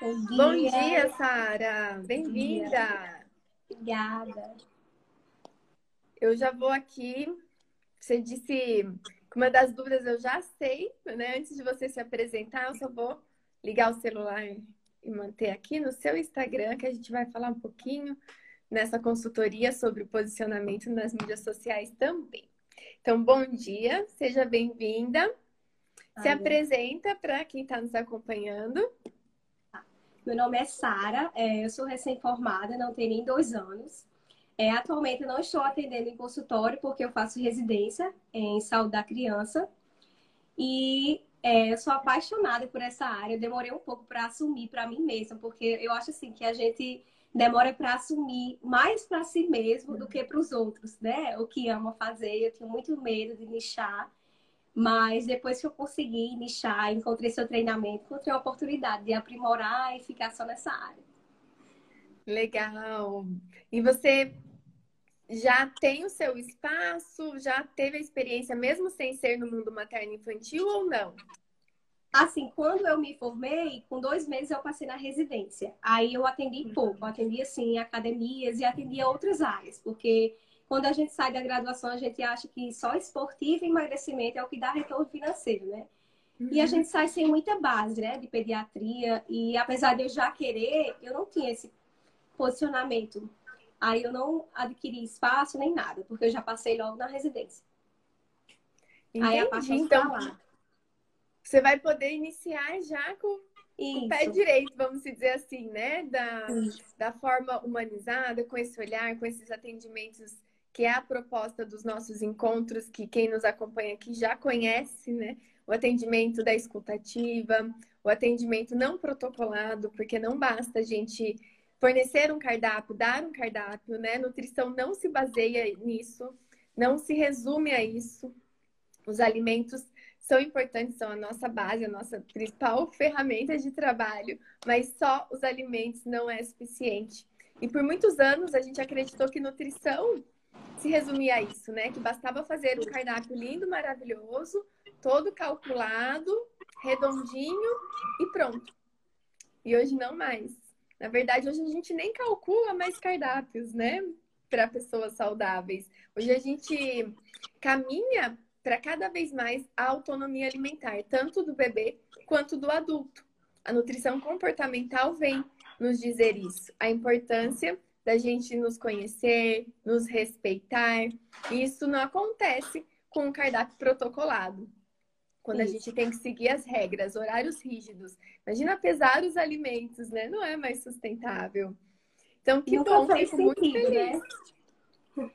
Bom dia, Bom dia Sara. Bem-vinda. Obrigada. Eu já vou aqui. Você disse que uma das dúvidas eu já sei, né? Antes de você se apresentar, eu só vou ligar o celular e manter aqui no seu Instagram, que a gente vai falar um pouquinho nessa consultoria sobre o posicionamento nas mídias sociais também. Então, bom dia, seja bem-vinda. Se apresenta para quem está nos acompanhando. Meu nome é Sara, é, eu sou recém-formada, não tenho nem dois anos. É, atualmente não estou atendendo em consultório porque eu faço residência em saúde da criança. E é, eu sou apaixonada por essa área. Eu demorei um pouco para assumir para mim mesma, porque eu acho assim que a gente demora para assumir mais para si mesmo do que para os outros, né? O que ama fazer. Eu tinha muito medo de nichar. Mas depois que eu consegui nichar, encontrei seu treinamento, encontrei a oportunidade de aprimorar e ficar só nessa área. Legal. E você já tem o seu espaço? Já teve a experiência, mesmo sem ser no mundo materno infantil ou não? Assim, quando eu me formei, com dois meses eu passei na residência. Aí eu atendi pouco, atendi assim academias e atendia outras áreas, porque quando a gente sai da graduação, a gente acha que só esportivo e emagrecimento é o que dá retorno financeiro, né? Uhum. E a uhum. gente sai sem muita base, né, de pediatria. E apesar de eu já querer, eu não tinha esse posicionamento Aí eu não adquiri espaço nem nada, porque eu já passei logo na residência. Entendi. Aí a parte então. Você vai poder iniciar já com, com o pé direito, vamos dizer assim, né? Da, da forma humanizada, com esse olhar, com esses atendimentos, que é a proposta dos nossos encontros, que quem nos acompanha aqui já conhece, né? O atendimento da escutativa, o atendimento não protocolado, porque não basta a gente fornecer um cardápio, dar um cardápio, né? Nutrição não se baseia nisso, não se resume a isso. Os alimentos são importantes, são a nossa base, a nossa principal ferramenta de trabalho, mas só os alimentos não é suficiente. E por muitos anos a gente acreditou que nutrição se resumia a isso, né? Que bastava fazer um cardápio lindo, maravilhoso, todo calculado, redondinho e pronto. E hoje não mais. Na verdade, hoje a gente nem calcula mais cardápios, né? Para pessoas saudáveis. Hoje a gente caminha para cada vez mais a autonomia alimentar, tanto do bebê quanto do adulto. A nutrição comportamental vem nos dizer isso, a importância da gente nos conhecer, nos respeitar. E isso não acontece com um cardápio protocolado quando Isso. a gente tem que seguir as regras, horários rígidos. Imagina pesar os alimentos, né? Não é mais sustentável. Então, que Nunca bom, fez fico sentido, muito feliz. Né?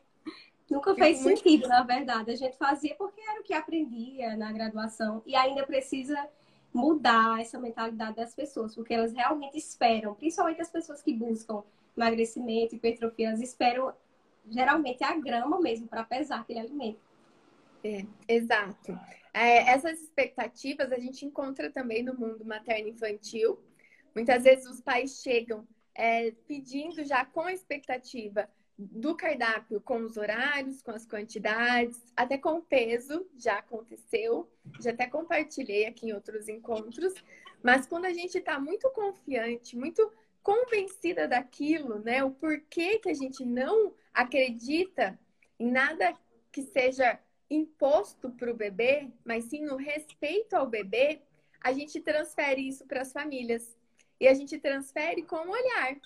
Nunca fez fico sentido, muito... na verdade. A gente fazia porque era o que aprendia na graduação e ainda precisa mudar essa mentalidade das pessoas, porque elas realmente esperam, principalmente as pessoas que buscam emagrecimento, hipertrofia, elas esperam geralmente a grama mesmo para pesar aquele alimento. É, exato. É, essas expectativas a gente encontra também no mundo materno-infantil. Muitas vezes os pais chegam é, pedindo já com expectativa do cardápio, com os horários, com as quantidades, até com o peso, já aconteceu, já até compartilhei aqui em outros encontros. Mas quando a gente está muito confiante, muito convencida daquilo, né? O porquê que a gente não acredita em nada que seja imposto para o bebê, mas sim no respeito ao bebê, a gente transfere isso para as famílias. E a gente transfere com o olhar.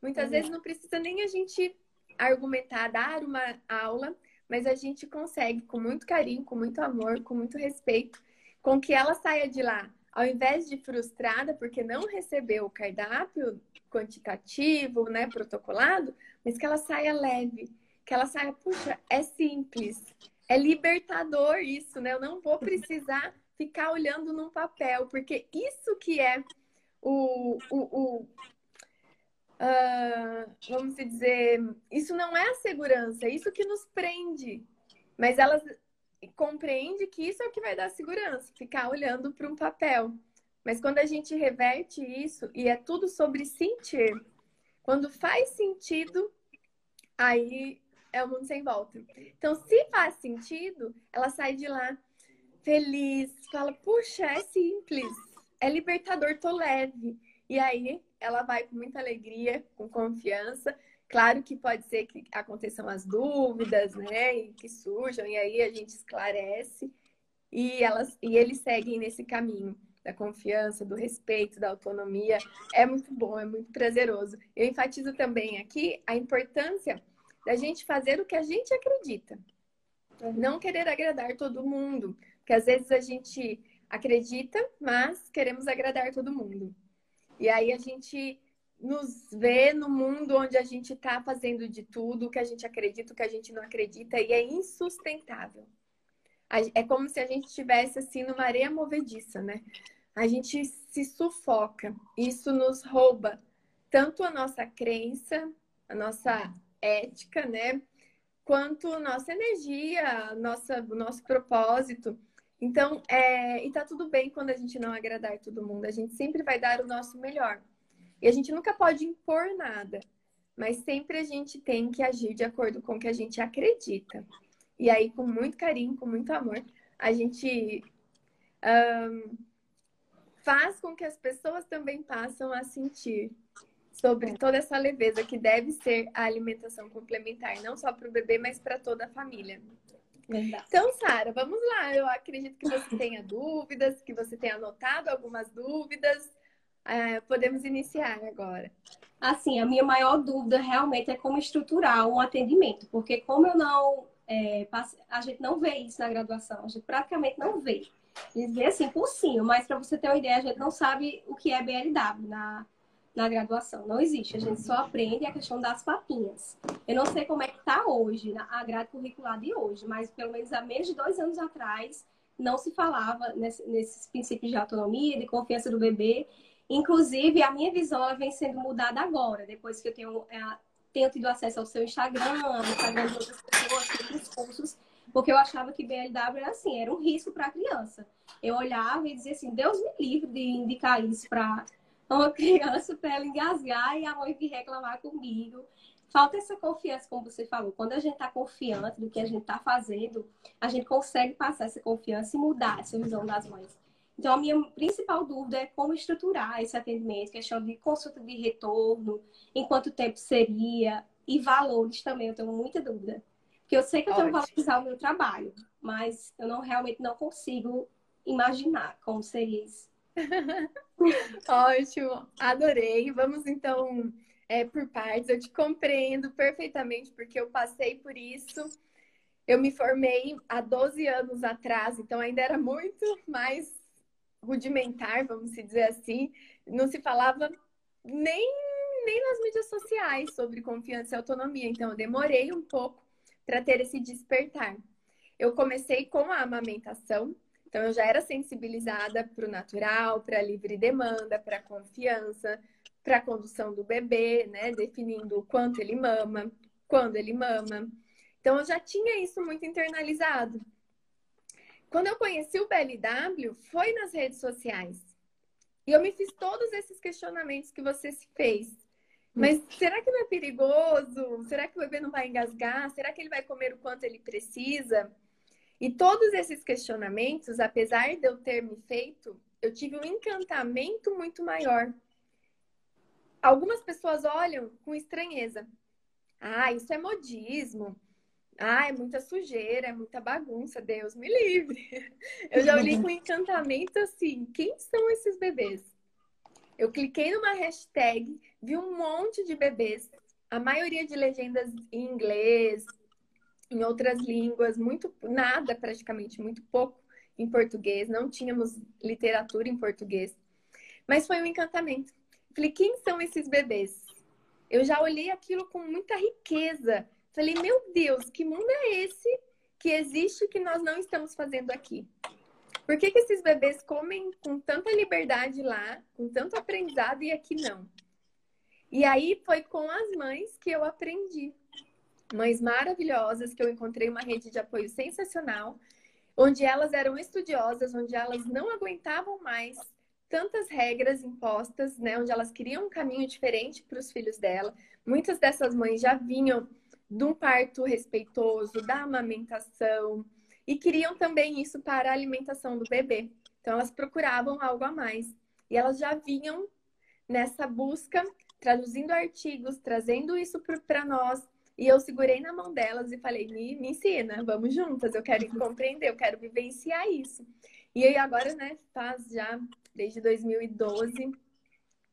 Muitas uhum. vezes não precisa nem a gente argumentar, dar uma aula, mas a gente consegue, com muito carinho, com muito amor, com muito respeito, com que ela saia de lá, ao invés de frustrada porque não recebeu o cardápio quantitativo, né, protocolado, mas que ela saia leve, que ela saia, puxa, é simples, é libertador isso, né? Eu não vou precisar ficar olhando num papel, porque isso que é o, o, o uh, vamos dizer, isso não é a segurança, é isso que nos prende. Mas elas compreende que isso é o que vai dar segurança, ficar olhando para um papel. Mas quando a gente reverte isso e é tudo sobre sentir, quando faz sentido, aí é o mundo sem volta. Então, se faz sentido, ela sai de lá feliz, fala: puxa, é simples, é libertador, tô leve. E aí ela vai com muita alegria, com confiança. Claro que pode ser que aconteçam as dúvidas, né? E que surjam, e aí a gente esclarece e elas e eles seguem nesse caminho da confiança, do respeito, da autonomia. É muito bom, é muito prazeroso. Eu enfatizo também aqui a importância da gente fazer o que a gente acredita. Não querer agradar todo mundo, porque às vezes a gente acredita, mas queremos agradar todo mundo. E aí a gente nos vê no mundo onde a gente está fazendo de tudo, o que a gente acredita, o que a gente não acredita, e é insustentável. É como se a gente estivesse assim numa areia movediça, né? A gente se sufoca. Isso nos rouba tanto a nossa crença, a nossa ética, né? Quanto nossa energia, nossa, nosso propósito. Então, é, e tá tudo bem quando a gente não agradar todo mundo. A gente sempre vai dar o nosso melhor. E a gente nunca pode impor nada, mas sempre a gente tem que agir de acordo com o que a gente acredita. E aí, com muito carinho, com muito amor, a gente um, faz com que as pessoas também passem a sentir sobre toda essa leveza que deve ser a alimentação complementar, não só para o bebê, mas para toda a família. Então, Sara, vamos lá. Eu acredito que você tenha dúvidas, que você tenha anotado algumas dúvidas. É, podemos iniciar agora. Assim, a minha maior dúvida realmente é como estruturar um atendimento, porque como eu não é, a gente não vê isso na graduação, a gente praticamente não vê. Eles vê assim por cima, mas para você ter uma ideia, a gente não sabe o que é BLW na, na graduação. Não existe. A gente só aprende a questão das papinhas. Eu não sei como é que está hoje, a grade curricular de hoje, mas pelo menos há menos de dois anos atrás não se falava nesse, nesses princípios de autonomia, de confiança do bebê. Inclusive, a minha visão ela vem sendo mudada agora, depois que eu tenho, é, tenho tido acesso ao seu Instagram, ao Instagram de outras pessoas, outros cursos, porque eu achava que BLW era assim, era um risco para a criança. Eu olhava e dizia assim, Deus me livre de indicar isso para uma criança para ela engasgar e a mãe vir reclamar comigo. Falta essa confiança, como você falou. Quando a gente está confiante do que a gente está fazendo, a gente consegue passar essa confiança e mudar essa visão das mães. Então, a minha principal dúvida é como estruturar esse atendimento, questão de consulta de retorno, em quanto tempo seria, e valores também, eu tenho muita dúvida. Porque eu sei que eu tenho que valorizar o meu trabalho, mas eu não realmente não consigo imaginar como seria isso. Ótimo, adorei. Vamos então é, por partes. Eu te compreendo perfeitamente, porque eu passei por isso. Eu me formei há 12 anos atrás, então ainda era muito mais rudimentar, vamos dizer assim. Não se falava nem, nem nas mídias sociais sobre confiança e autonomia. Então, eu demorei um pouco para ter esse despertar. Eu comecei com a amamentação, então, eu já era sensibilizada para o natural, para a livre demanda, para a confiança, para a condução do bebê, né? Definindo o quanto ele mama, quando ele mama. Então, eu já tinha isso muito internalizado. Quando eu conheci o BLW, foi nas redes sociais. E eu me fiz todos esses questionamentos que você se fez. Mas será que não é perigoso? Será que o bebê não vai engasgar? Será que ele vai comer o quanto ele precisa? E todos esses questionamentos, apesar de eu ter me feito, eu tive um encantamento muito maior. Algumas pessoas olham com estranheza. Ah, isso é modismo. Ah, é muita sujeira, é muita bagunça, Deus me livre. Eu já olhei com encantamento assim: quem são esses bebês? Eu cliquei numa hashtag, vi um monte de bebês, a maioria de legendas em inglês, em outras línguas, muito nada praticamente, muito pouco em português, não tínhamos literatura em português. Mas foi um encantamento. Falei, quem são esses bebês? Eu já olhei aquilo com muita riqueza. Falei, meu Deus, que mundo é esse que existe que nós não estamos fazendo aqui? Por que, que esses bebês comem com tanta liberdade lá, com tanto aprendizado e aqui não? E aí foi com as mães que eu aprendi mães maravilhosas que eu encontrei uma rede de apoio sensacional, onde elas eram estudiosas, onde elas não aguentavam mais tantas regras impostas, né, onde elas queriam um caminho diferente para os filhos dela. Muitas dessas mães já vinham de um parto respeitoso, da amamentação e queriam também isso para a alimentação do bebê. Então elas procuravam algo a mais e elas já vinham nessa busca, traduzindo artigos, trazendo isso para nós. E eu segurei na mão delas e falei: me, me ensina, vamos juntas, eu quero compreender, eu quero vivenciar isso. E aí agora, né, faz já desde 2012,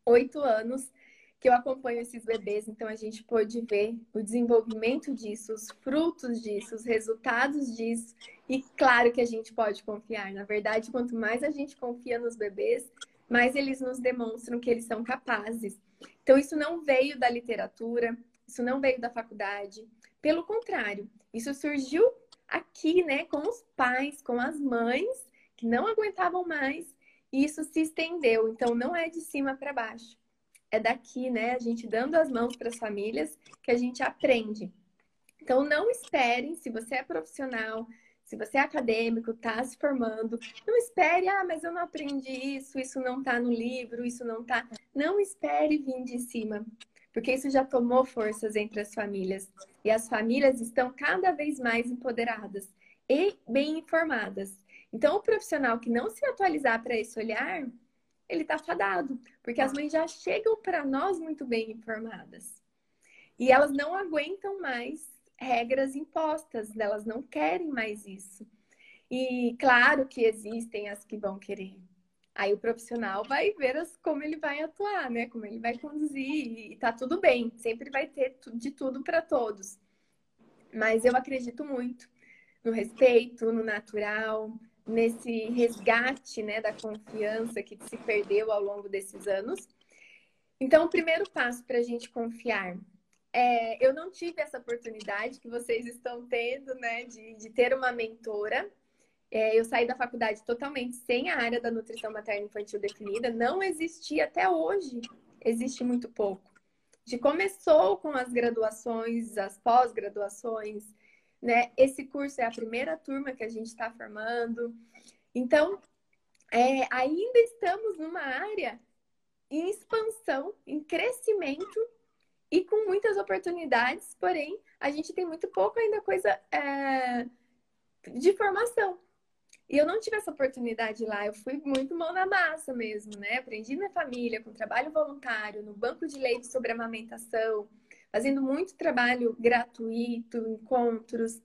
oito anos que eu acompanho esses bebês, então a gente pôde ver o desenvolvimento disso, os frutos disso, os resultados disso, e claro que a gente pode confiar. Na verdade, quanto mais a gente confia nos bebês, mais eles nos demonstram que eles são capazes. Então, isso não veio da literatura, isso não veio da faculdade. Pelo contrário, isso surgiu aqui, né, com os pais, com as mães que não aguentavam mais, e isso se estendeu. Então, não é de cima para baixo é daqui, né? A gente dando as mãos para as famílias que a gente aprende. Então, não esperem, se você é profissional, se você é acadêmico, está se formando, não espere, ah, mas eu não aprendi isso, isso não está no livro, isso não está. Não espere vir de cima, porque isso já tomou forças entre as famílias. E as famílias estão cada vez mais empoderadas e bem informadas. Então, o profissional que não se atualizar para esse olhar, ele está fadado, porque as mães já chegam para nós muito bem informadas. E elas não aguentam mais regras impostas, elas não querem mais isso. E claro que existem as que vão querer. Aí o profissional vai ver as, como ele vai atuar, né? Como ele vai conduzir e tá tudo bem, sempre vai ter de tudo para todos. Mas eu acredito muito no respeito, no natural, nesse resgate né, da confiança que se perdeu ao longo desses anos. Então, o primeiro passo para a gente confiar é, eu não tive essa oportunidade que vocês estão tendo, né, de, de ter uma mentora. É, eu saí da faculdade totalmente sem a área da nutrição materna infantil definida, não existia até hoje, existe muito pouco. De começou com as graduações, as pós-graduações, né? Esse curso é a primeira turma que a gente está formando. Então, é, ainda estamos numa área em expansão, em crescimento e com muitas oportunidades, porém, a gente tem muito pouco ainda coisa é, de formação. E eu não tive essa oportunidade lá, eu fui muito mão na massa mesmo, né? Aprendi na família, com trabalho voluntário, no banco de leite sobre amamentação, fazendo muito trabalho gratuito, encontros.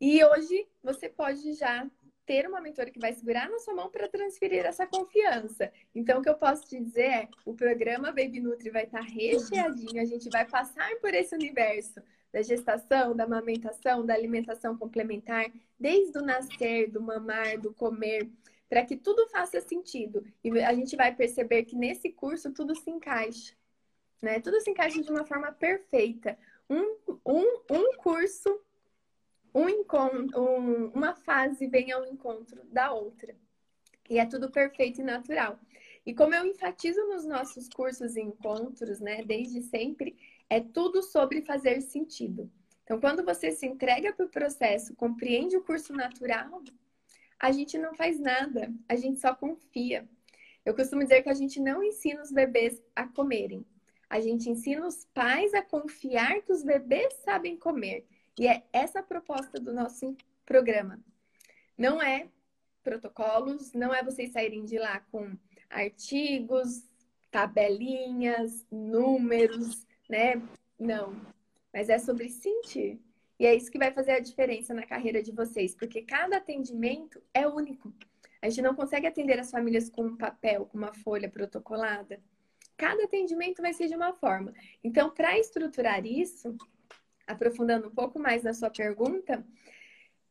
E hoje você pode já ter uma mentora que vai segurar na sua mão para transferir essa confiança. Então, o que eu posso te dizer é: o programa Baby Nutri vai estar recheadinho, a gente vai passar por esse universo da gestação, da amamentação, da alimentação complementar, desde o nascer, do mamar, do comer, para que tudo faça sentido. E a gente vai perceber que nesse curso tudo se encaixa né? Tudo se encaixa de uma forma perfeita. Um, um, um curso, um encontro, um, uma fase vem ao encontro da outra. E é tudo perfeito e natural. E como eu enfatizo nos nossos cursos e encontros, né, desde sempre, é tudo sobre fazer sentido. Então, quando você se entrega para o processo, compreende o curso natural, a gente não faz nada, a gente só confia. Eu costumo dizer que a gente não ensina os bebês a comerem, a gente ensina os pais a confiar que os bebês sabem comer. E é essa a proposta do nosso programa. Não é protocolos, não é vocês saírem de lá com artigos, tabelinhas, números, né? Não. Mas é sobre sentir. E é isso que vai fazer a diferença na carreira de vocês, porque cada atendimento é único. A gente não consegue atender as famílias com um papel, com uma folha protocolada cada atendimento vai ser de uma forma. Então, para estruturar isso, aprofundando um pouco mais na sua pergunta,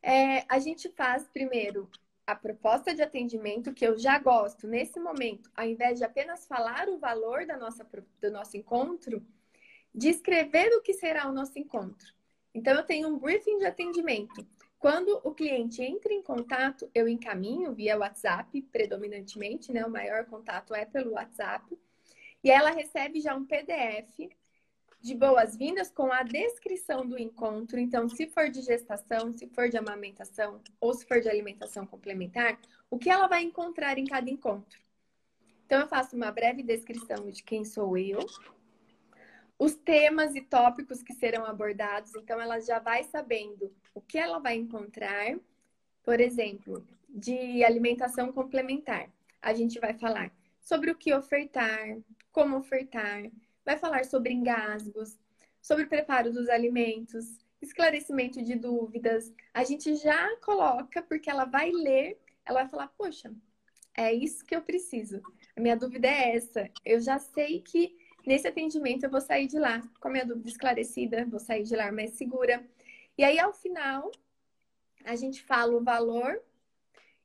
é, a gente faz primeiro a proposta de atendimento, que eu já gosto nesse momento, ao invés de apenas falar o valor da nossa, do nosso encontro, descrever o que será o nosso encontro. Então, eu tenho um briefing de atendimento. Quando o cliente entra em contato, eu encaminho via WhatsApp, predominantemente, né? O maior contato é pelo WhatsApp. E ela recebe já um PDF de boas-vindas com a descrição do encontro. Então, se for de gestação, se for de amamentação ou se for de alimentação complementar, o que ela vai encontrar em cada encontro. Então, eu faço uma breve descrição de quem sou eu, os temas e tópicos que serão abordados. Então, ela já vai sabendo o que ela vai encontrar. Por exemplo, de alimentação complementar. A gente vai falar sobre o que ofertar, como ofertar, vai falar sobre engasgos, sobre preparo dos alimentos, esclarecimento de dúvidas. A gente já coloca, porque ela vai ler, ela vai falar: Poxa, é isso que eu preciso. A minha dúvida é essa. Eu já sei que nesse atendimento eu vou sair de lá com a minha dúvida esclarecida, vou sair de lá mais segura. E aí, ao final, a gente fala o valor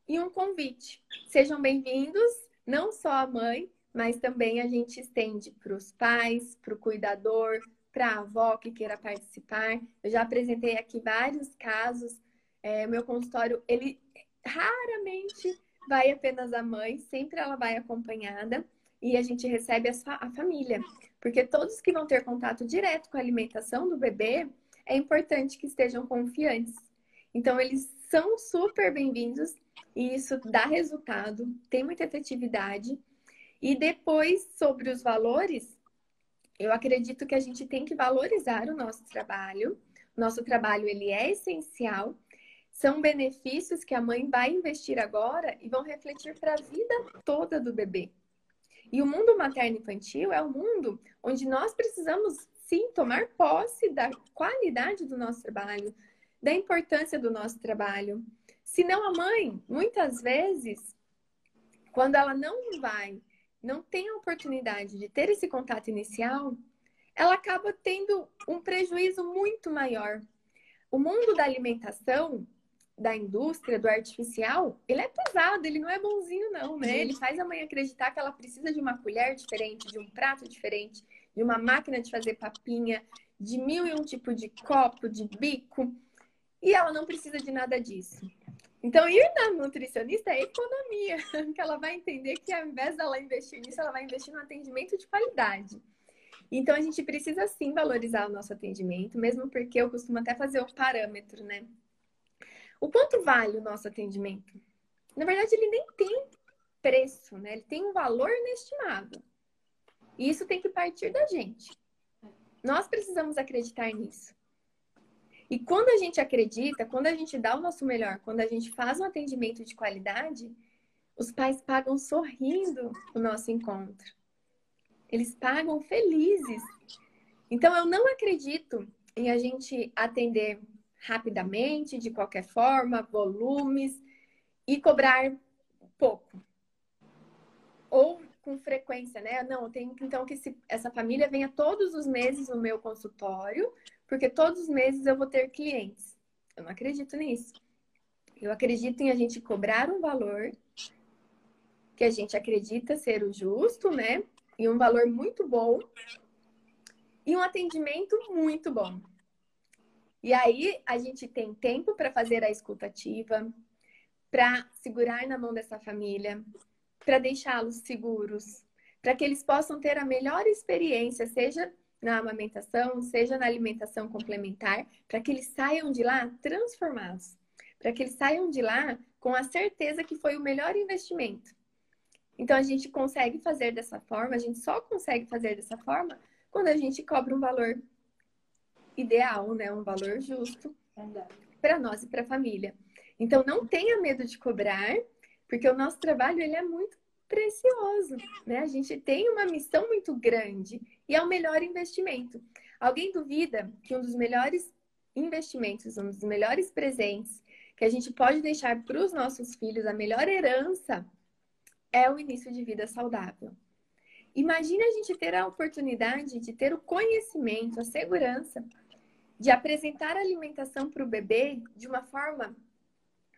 e um convite. Sejam bem-vindos, não só a mãe, mas também a gente estende para os pais, para o cuidador, para a avó que queira participar. Eu já apresentei aqui vários casos. É, meu consultório, ele raramente vai apenas a mãe, sempre ela vai acompanhada e a gente recebe a, família. Porque todos que vão ter contato direto com a alimentação do bebê, é importante que estejam confiantes. Então, eles são super bem-vindos e isso dá resultado, tem muita efetividade. E depois, sobre os valores, eu acredito que a gente tem que valorizar o nosso trabalho. Nosso trabalho ele é essencial. São benefícios que a mãe vai investir agora e vão refletir para a vida toda do bebê. E o mundo materno-infantil é um mundo onde nós precisamos sim tomar posse da qualidade do nosso trabalho, da importância do nosso trabalho. Senão a mãe, muitas vezes, quando ela não vai, não tem a oportunidade de ter esse contato inicial, ela acaba tendo um prejuízo muito maior. O mundo da alimentação, da indústria, do artificial, ele é pesado, ele não é bonzinho, não, né? Ele faz a mãe acreditar que ela precisa de uma colher diferente, de um prato diferente, de uma máquina de fazer papinha, de mil e um tipo de copo, de bico. E ela não precisa de nada disso. Então, ir na nutricionista é economia, que ela vai entender que ao invés dela investir nisso, ela vai investir no atendimento de qualidade. Então, a gente precisa sim valorizar o nosso atendimento, mesmo porque eu costumo até fazer o parâmetro, né? O quanto vale o nosso atendimento? Na verdade, ele nem tem preço, né? Ele tem um valor inestimável. E isso tem que partir da gente. Nós precisamos acreditar nisso. E quando a gente acredita, quando a gente dá o nosso melhor, quando a gente faz um atendimento de qualidade, os pais pagam sorrindo o nosso encontro. Eles pagam felizes. Então eu não acredito em a gente atender rapidamente, de qualquer forma, volumes e cobrar pouco. Ou com frequência, né? Não, eu tenho então que esse, essa família venha todos os meses no meu consultório, porque todos os meses eu vou ter clientes. Eu não acredito nisso. Eu acredito em a gente cobrar um valor que a gente acredita ser o justo, né? E um valor muito bom e um atendimento muito bom. E aí a gente tem tempo para fazer a escutativa, para segurar na mão dessa família, para deixá-los seguros, para que eles possam ter a melhor experiência, seja na amamentação, seja na alimentação complementar, para que eles saiam de lá transformados, para que eles saiam de lá com a certeza que foi o melhor investimento. Então a gente consegue fazer dessa forma, a gente só consegue fazer dessa forma quando a gente cobra um valor ideal, né? Um valor justo para nós e para a família. Então não tenha medo de cobrar, porque o nosso trabalho ele é muito precioso, né? A gente tem uma missão muito grande e é o melhor investimento. Alguém duvida que um dos melhores investimentos, um dos melhores presentes que a gente pode deixar para os nossos filhos, a melhor herança, é o início de vida saudável. Imagine a gente ter a oportunidade de ter o conhecimento, a segurança de apresentar a alimentação para o bebê de uma forma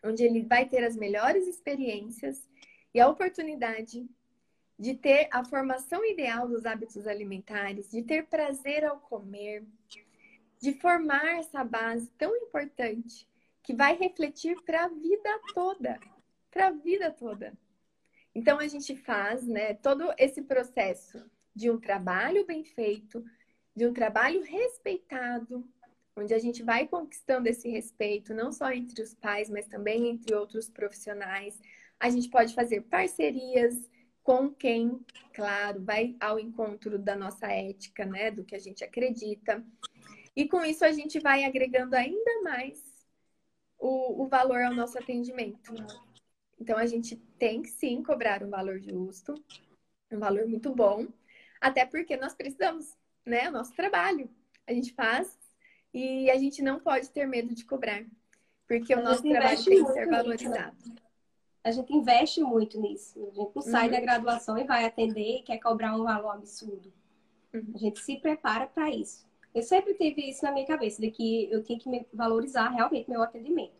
onde ele vai ter as melhores experiências e a oportunidade de ter a formação ideal dos hábitos alimentares, de ter prazer ao comer, de formar essa base tão importante que vai refletir para a vida toda, para a vida toda. Então a gente faz, né, todo esse processo de um trabalho bem feito, de um trabalho respeitado, onde a gente vai conquistando esse respeito, não só entre os pais, mas também entre outros profissionais. A gente pode fazer parcerias com quem, claro, vai ao encontro da nossa ética, né, do que a gente acredita. E com isso a gente vai agregando ainda mais o, o valor ao nosso atendimento. Então a gente tem que sim cobrar um valor justo, um valor muito bom. Até porque nós precisamos, né? O nosso trabalho. A gente faz e a gente não pode ter medo de cobrar. Porque o nosso trabalho tem que ser valorizado. A gente investe muito nisso. A gente não sai uhum. da graduação e vai atender e quer cobrar um valor absurdo. Uhum. A gente se prepara para isso. Eu sempre tive isso na minha cabeça, de que eu tinha que valorizar realmente meu atendimento.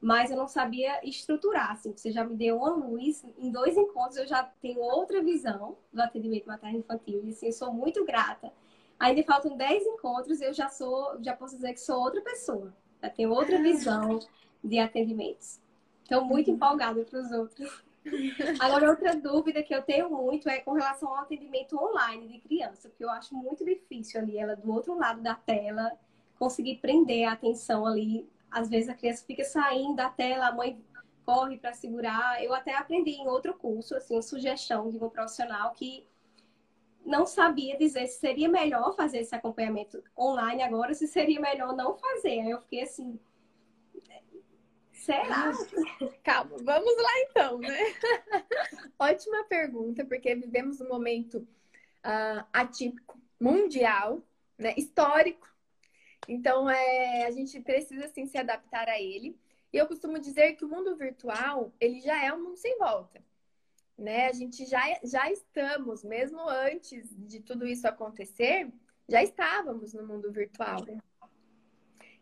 Mas eu não sabia estruturar, assim. Você já me deu uma luz. Em dois encontros eu já tenho outra visão do atendimento materno-infantil. E assim, eu sou muito grata. Ainda faltam dez encontros e eu já sou, já posso dizer que sou outra pessoa. Já tenho outra ah. visão de atendimentos. Estou muito uhum. empolgada para os outros. Agora, outra dúvida que eu tenho muito é com relação ao atendimento online de criança, porque eu acho muito difícil ali, ela do outro lado da tela, conseguir prender a atenção ali. Às vezes a criança fica saindo da tela, a mãe corre para segurar. Eu até aprendi em outro curso, assim, uma sugestão de um profissional que não sabia dizer se seria melhor fazer esse acompanhamento online agora, se seria melhor não fazer. Aí eu fiquei assim, Será? Calma, vamos lá então, né? Ótima pergunta, porque vivemos um momento uh, atípico, mundial, né? histórico. Então, é, a gente precisa, assim, se adaptar a ele. E eu costumo dizer que o mundo virtual, ele já é um mundo sem volta. Né? A gente já, já estamos, mesmo antes de tudo isso acontecer, já estávamos no mundo virtual.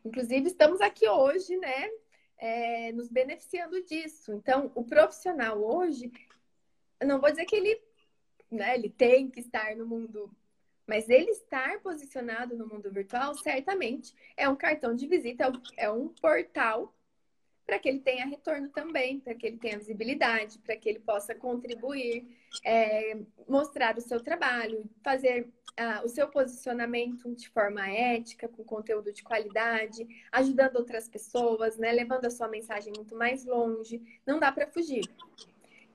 Inclusive, estamos aqui hoje, né? é, nos beneficiando disso. Então, o profissional hoje, não vou dizer que ele, né, ele tem que estar no mundo, mas ele estar posicionado no mundo virtual, certamente é um cartão de visita, é um é portal para que ele tenha retorno também, para que ele tenha visibilidade, para que ele possa contribuir, é, mostrar o seu trabalho, fazer ah, o seu posicionamento de forma ética, com conteúdo de qualidade, ajudando outras pessoas, né, levando a sua mensagem muito mais longe. Não dá para fugir.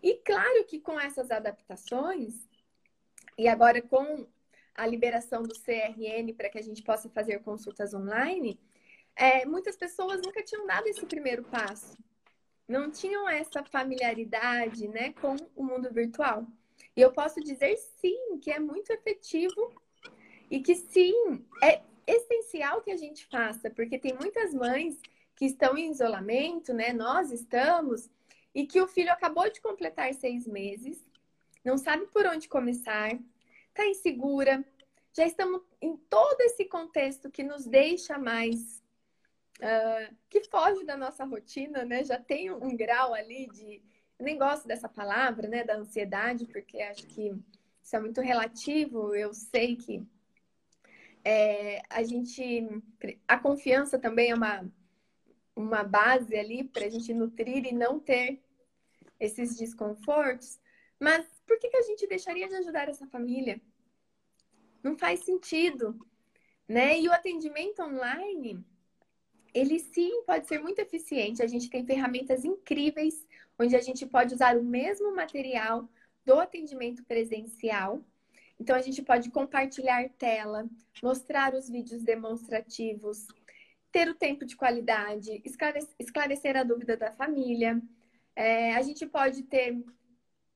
E claro que com essas adaptações, e agora com a liberação do CRN para que a gente possa fazer consultas online, é, muitas pessoas nunca tinham dado esse primeiro passo. Não tinham essa familiaridade né, com o mundo virtual. E eu posso dizer sim, que é muito efetivo e que sim, é essencial que a gente faça, porque tem muitas mães que estão em isolamento, né? Nós estamos, e que o filho acabou de completar seis meses, não sabe por onde começar, está insegura. Já estamos em todo esse contexto que nos deixa mais uh, que foge da nossa rotina, né? Já tem um grau ali de. Eu nem gosto dessa palavra, né? Da ansiedade, porque acho que isso é muito relativo. Eu sei que é, a gente. A confiança também é uma, uma base ali para a gente nutrir e não ter esses desconfortos. Mas por que, que a gente deixaria de ajudar essa família? Não faz sentido, né? E o atendimento online, ele sim pode ser muito eficiente. A gente tem ferramentas incríveis onde a gente pode usar o mesmo material do atendimento presencial. Então, a gente pode compartilhar tela, mostrar os vídeos demonstrativos, ter o tempo de qualidade, esclarecer a dúvida da família. É, a gente pode ter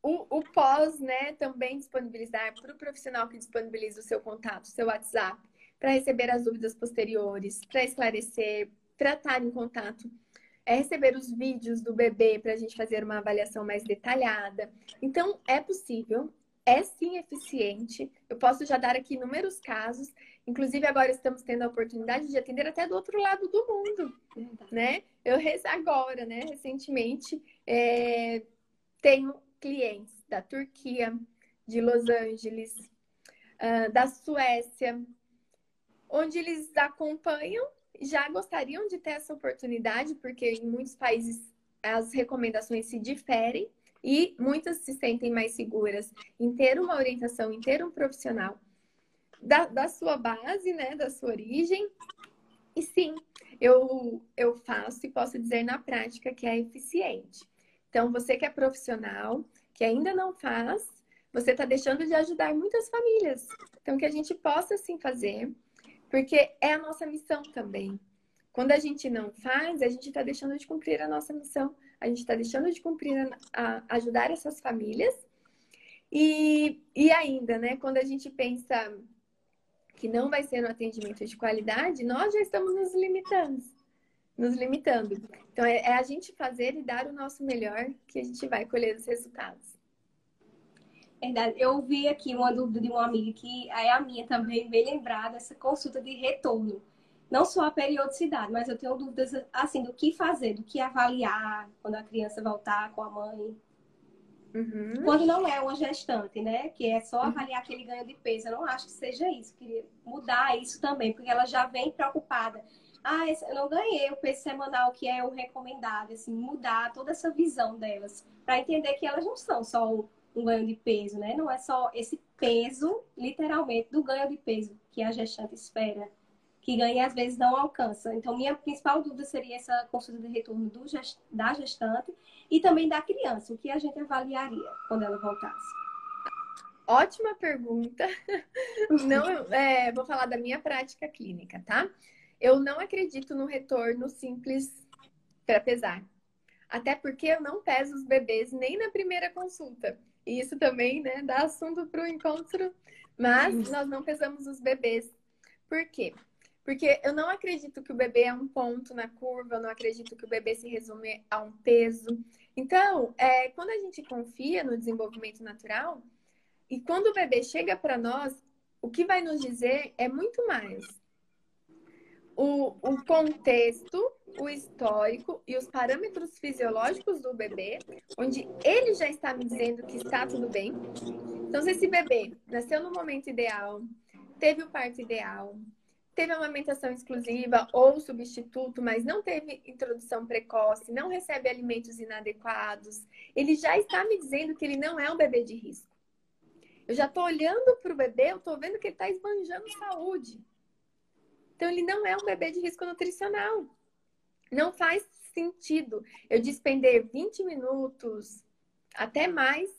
o, o pós, né, também disponibilizar para o profissional que disponibiliza o seu contato, o seu WhatsApp, para receber as dúvidas posteriores, para esclarecer, tratar em contato, é receber os vídeos do bebê para a gente fazer uma avaliação mais detalhada. Então, é possível, é sim eficiente. Eu posso já dar aqui inúmeros casos. Inclusive, agora estamos tendo a oportunidade de atender até do outro lado do mundo, né? Eu agora, né, recentemente, é, tenho clientes da Turquia, de Los Angeles, uh, da Suécia, onde eles acompanham já gostariam de ter essa oportunidade, porque em muitos países as recomendações se diferem e muitas se sentem mais seguras em ter uma orientação, em ter um profissional da, da sua base, né, da sua origem. E sim, eu, eu faço e posso dizer na prática que é eficiente. Então, você que é profissional, que ainda não faz, você está deixando de ajudar muitas famílias. Então, que a gente possa sim fazer porque é a nossa missão também. Quando a gente não faz, a gente está deixando de cumprir a nossa missão. A gente está deixando de cumprir, a, a, ajudar essas famílias. E, e ainda, né, quando a gente pensa que não vai ser um atendimento de qualidade, nós já estamos nos limitando. Nos limitando. Então, é, é a gente fazer e dar o nosso melhor que a gente vai colher os resultados. Verdade. Eu vi aqui uma dúvida de uma amiga que é a minha também, bem lembrada, essa consulta de retorno. Não só a periodicidade, mas eu tenho dúvidas assim do que fazer, do que avaliar quando a criança voltar com a mãe. Uhum. Quando não é uma gestante, né? Que é só uhum. avaliar aquele ganho de peso. Eu não acho que seja isso. Eu queria mudar isso também, porque ela já vem preocupada. Ah, eu não ganhei o peso semanal que é o recomendado. Assim, mudar toda essa visão delas. para entender que elas não são só um ganho de peso, né? Não é só esse peso, literalmente, do ganho de peso que a gestante espera que ganha e às vezes não alcança. Então, minha principal dúvida seria essa consulta de retorno do da gestante e também da criança, o que a gente avaliaria quando ela voltasse. Ótima pergunta. Não, é, vou falar da minha prática clínica, tá? Eu não acredito no retorno simples para pesar. Até porque eu não peso os bebês nem na primeira consulta. E isso também, né, dá assunto para o encontro. Mas nós não pesamos os bebês. Por quê? Porque eu não acredito que o bebê é um ponto na curva, eu não acredito que o bebê se resume a um peso. Então, é, quando a gente confia no desenvolvimento natural, e quando o bebê chega para nós, o que vai nos dizer é muito mais o, o contexto, o histórico e os parâmetros fisiológicos do bebê, onde ele já está me dizendo que está tudo bem. Então, se esse bebê nasceu no momento ideal, teve o parto ideal, teve amamentação exclusiva ou substituto, mas não teve introdução precoce, não recebe alimentos inadequados, ele já está me dizendo que ele não é um bebê de risco. Eu já estou olhando para o bebê, eu estou vendo que ele está esbanjando saúde. Então, ele não é um bebê de risco nutricional. Não faz sentido eu despender 20 minutos, até mais,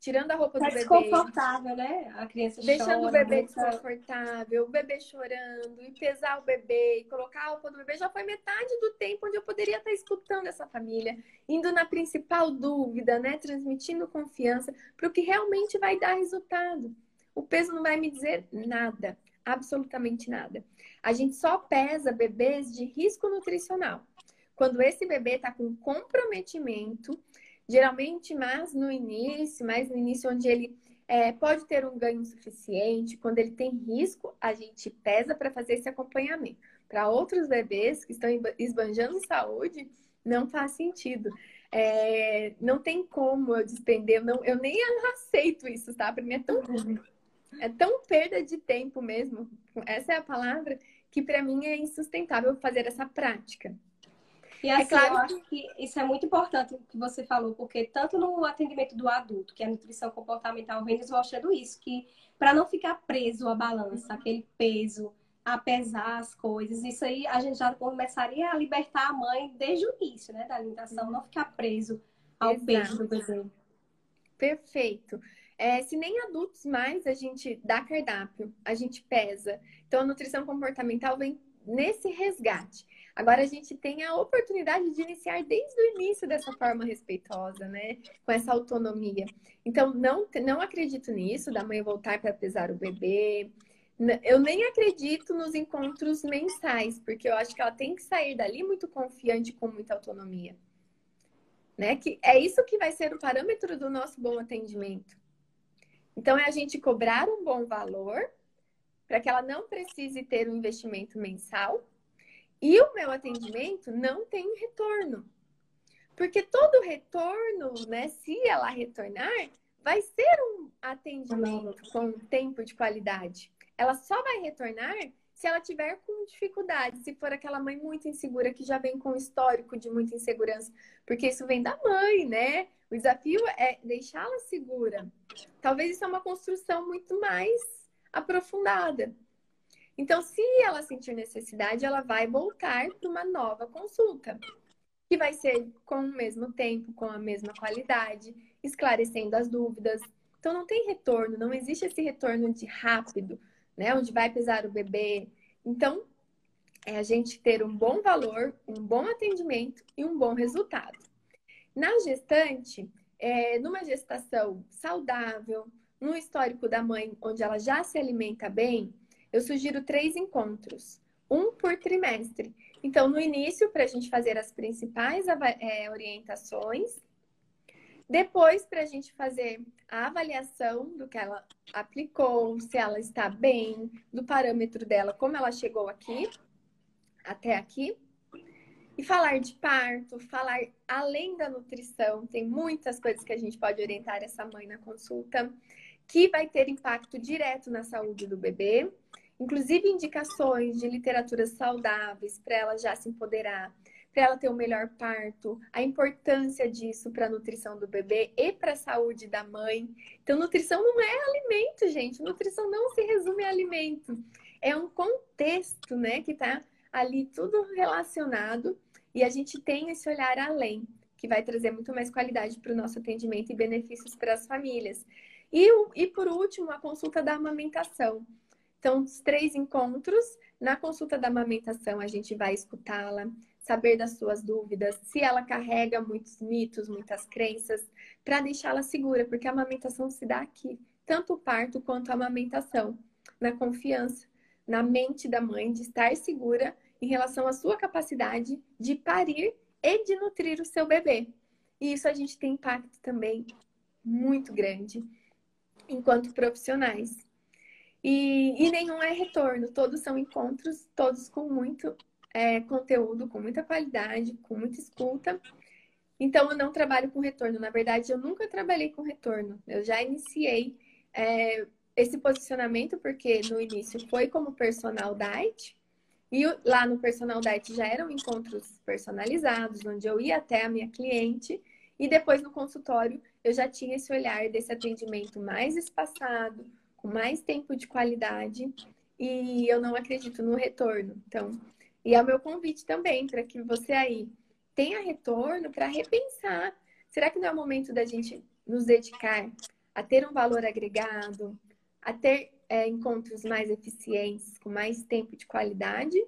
tirando a roupa tá do bebê. desconfortável, né? A criança Deixando chora, o bebê desconfortável, o bebê chorando, e pesar o bebê, e colocar a roupa do bebê, já foi metade do tempo onde eu poderia estar escutando essa família, indo na principal dúvida, né? Transmitindo confiança para o que realmente vai dar resultado. O peso não vai me dizer nada, absolutamente nada. A gente só pesa bebês de risco nutricional. Quando esse bebê está com comprometimento, Geralmente, mais no início, mais no início, onde ele é, pode ter um ganho suficiente, quando ele tem risco, a gente pesa para fazer esse acompanhamento. Para outros bebês que estão esbanjando saúde, não faz sentido. É, não tem como eu despender, não, eu nem aceito isso, tá? Para mim é tão, é tão perda de tempo mesmo, essa é a palavra, que para mim é insustentável fazer essa prática. E é assim, é claro eu acho que isso é muito importante o que você falou, porque tanto no atendimento do adulto, que é a nutrição comportamental vem nos mostrando isso, que para não ficar preso à balança, aquele peso, a pesar as coisas, isso aí a gente já começaria a libertar a mãe desde o início, né, da alimentação, não ficar preso ao Exato. peso do bebê. Perfeito. É, se nem adultos mais a gente dá cardápio, a gente pesa. Então a nutrição comportamental vem nesse resgate. Agora a gente tem a oportunidade de iniciar desde o início dessa forma respeitosa, né? Com essa autonomia. Então, não, não acredito nisso, da mãe voltar para pesar o bebê. Eu nem acredito nos encontros mensais, porque eu acho que ela tem que sair dali muito confiante, com muita autonomia. Né? Que é isso que vai ser o parâmetro do nosso bom atendimento. Então, é a gente cobrar um bom valor para que ela não precise ter um investimento mensal e o meu atendimento não tem retorno. Porque todo retorno, né, se ela retornar, vai ser um atendimento com tempo de qualidade. Ela só vai retornar se ela tiver com dificuldade, se for aquela mãe muito insegura que já vem com histórico de muita insegurança, porque isso vem da mãe, né? O desafio é deixá-la segura. Talvez isso é uma construção muito mais aprofundada. Então, se ela sentir necessidade, ela vai voltar para uma nova consulta, que vai ser com o mesmo tempo, com a mesma qualidade, esclarecendo as dúvidas. Então, não tem retorno, não existe esse retorno de rápido, né? Onde vai pesar o bebê. Então, é a gente ter um bom valor, um bom atendimento e um bom resultado. Na gestante, é, numa gestação saudável, no histórico da mãe, onde ela já se alimenta bem, eu sugiro três encontros, um por trimestre. Então, no início, para a gente fazer as principais é, orientações, depois, para a gente fazer a avaliação do que ela aplicou, se ela está bem, do parâmetro dela, como ela chegou aqui, até aqui. E falar de parto, falar além da nutrição, tem muitas coisas que a gente pode orientar essa mãe na consulta, que vai ter impacto direto na saúde do bebê, inclusive indicações de literaturas saudáveis para ela já se empoderar, para ela ter o um melhor parto, a importância disso para a nutrição do bebê e para a saúde da mãe. Então, nutrição não é alimento, gente. Nutrição não se resume a alimento. É um contexto, né, que está ali tudo relacionado e a gente tem esse olhar além, que vai trazer muito mais qualidade para o nosso atendimento e benefícios para as famílias. E, e por último, a consulta da amamentação. Então, os três encontros. Na consulta da amamentação, a gente vai escutá-la, saber das suas dúvidas, se ela carrega muitos mitos, muitas crenças, para deixá-la segura, porque a amamentação se dá aqui, tanto o parto quanto a amamentação, na confiança, na mente da mãe, de estar segura em relação à sua capacidade de parir e de nutrir o seu bebê. E isso a gente tem impacto também muito grande enquanto profissionais. E, e nenhum é retorno, todos são encontros, todos com muito é, conteúdo com muita qualidade, com muita escuta. Então, eu não trabalho com retorno. Na verdade, eu nunca trabalhei com retorno. Eu já iniciei é, esse posicionamento, porque no início foi como personal diet. E lá no personal diet já eram encontros personalizados, onde eu ia até a minha cliente. E depois no consultório eu já tinha esse olhar desse atendimento mais espaçado, com mais tempo de qualidade. E eu não acredito no retorno. Então, e é o meu convite também para que você aí tenha retorno para repensar. Será que não é o momento da gente nos dedicar a ter um valor agregado, a ter é, encontros mais eficientes, com mais tempo de qualidade?